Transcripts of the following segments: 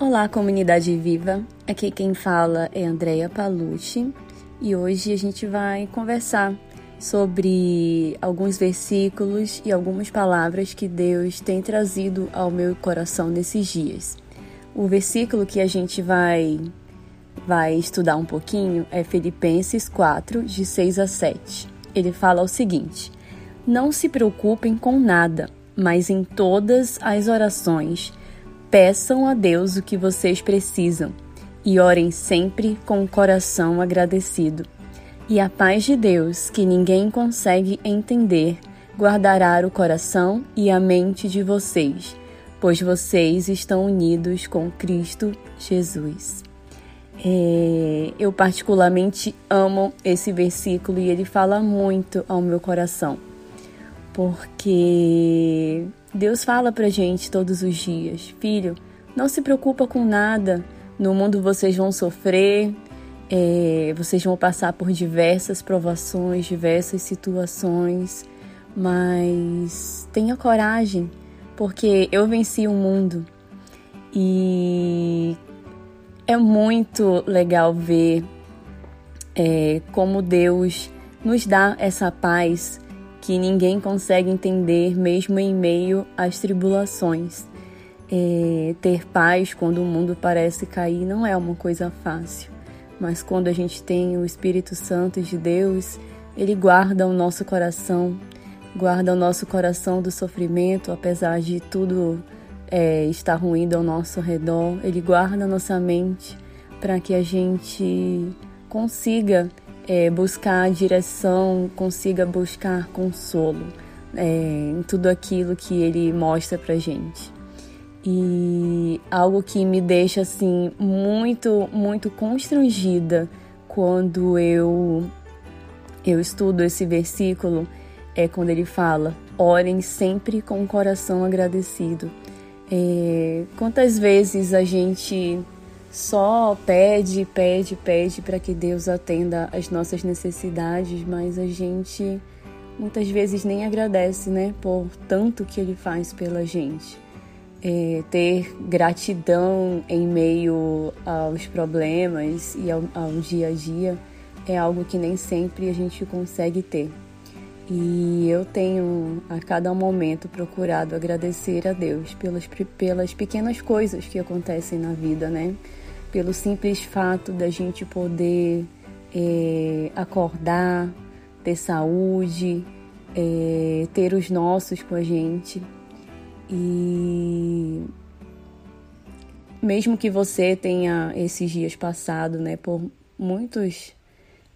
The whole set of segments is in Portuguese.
Olá, comunidade viva. Aqui quem fala é Andrea Palucci e hoje a gente vai conversar sobre alguns versículos e algumas palavras que Deus tem trazido ao meu coração nesses dias. O versículo que a gente vai vai estudar um pouquinho é Filipenses 4, de 6 a 7. Ele fala o seguinte: Não se preocupem com nada, mas em todas as orações Peçam a Deus o que vocês precisam e orem sempre com o coração agradecido. E a paz de Deus, que ninguém consegue entender, guardará o coração e a mente de vocês, pois vocês estão unidos com Cristo Jesus. É, eu particularmente amo esse versículo e ele fala muito ao meu coração, porque Deus fala pra gente todos os dias: Filho, não se preocupa com nada. No mundo vocês vão sofrer, é, vocês vão passar por diversas provações, diversas situações, mas tenha coragem, porque eu venci o mundo e é muito legal ver é, como Deus nos dá essa paz que ninguém consegue entender mesmo em meio às tribulações. É, ter paz quando o mundo parece cair não é uma coisa fácil, mas quando a gente tem o Espírito Santo de Deus, ele guarda o nosso coração, guarda o nosso coração do sofrimento, apesar de tudo é, estar ruim ao nosso redor, ele guarda a nossa mente para que a gente consiga é, buscar direção, consiga buscar consolo é, em tudo aquilo que ele mostra pra gente. E algo que me deixa assim muito, muito constrangida quando eu eu estudo esse versículo é quando ele fala: orem sempre com o coração agradecido. É, quantas vezes a gente só pede, pede, pede para que Deus atenda às nossas necessidades, mas a gente muitas vezes nem agradece, né, por tanto que Ele faz pela gente. É, ter gratidão em meio aos problemas e ao, ao dia a dia é algo que nem sempre a gente consegue ter. E eu tenho a cada momento procurado agradecer a Deus pelas, pelas pequenas coisas que acontecem na vida, né? pelo simples fato da gente poder é, acordar, ter saúde, é, ter os nossos com a gente. E mesmo que você tenha esses dias passado, né, por muitos,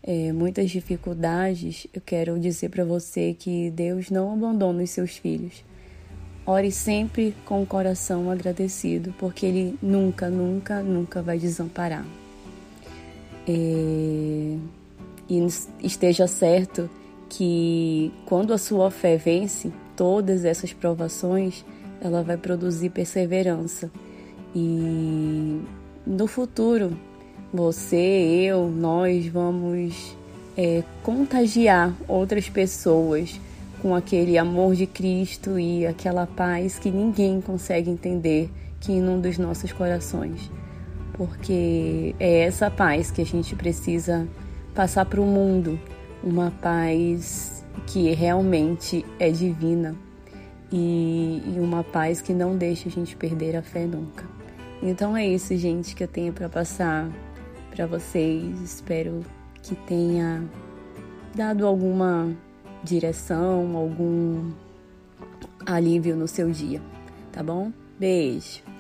é, muitas dificuldades, eu quero dizer para você que Deus não abandona os seus filhos. Ore sempre com o coração agradecido, porque Ele nunca, nunca, nunca vai desamparar. É... E esteja certo que quando a sua fé vence todas essas provações, ela vai produzir perseverança. E no futuro, você, eu, nós vamos é, contagiar outras pessoas com aquele amor de Cristo e aquela paz que ninguém consegue entender que inunda os nossos corações. Porque é essa paz que a gente precisa passar para o mundo, uma paz que realmente é divina e, e uma paz que não deixa a gente perder a fé nunca. Então é isso, gente, que eu tenho para passar para vocês. Espero que tenha dado alguma direção, algum alívio no seu dia, tá bom? Beijo!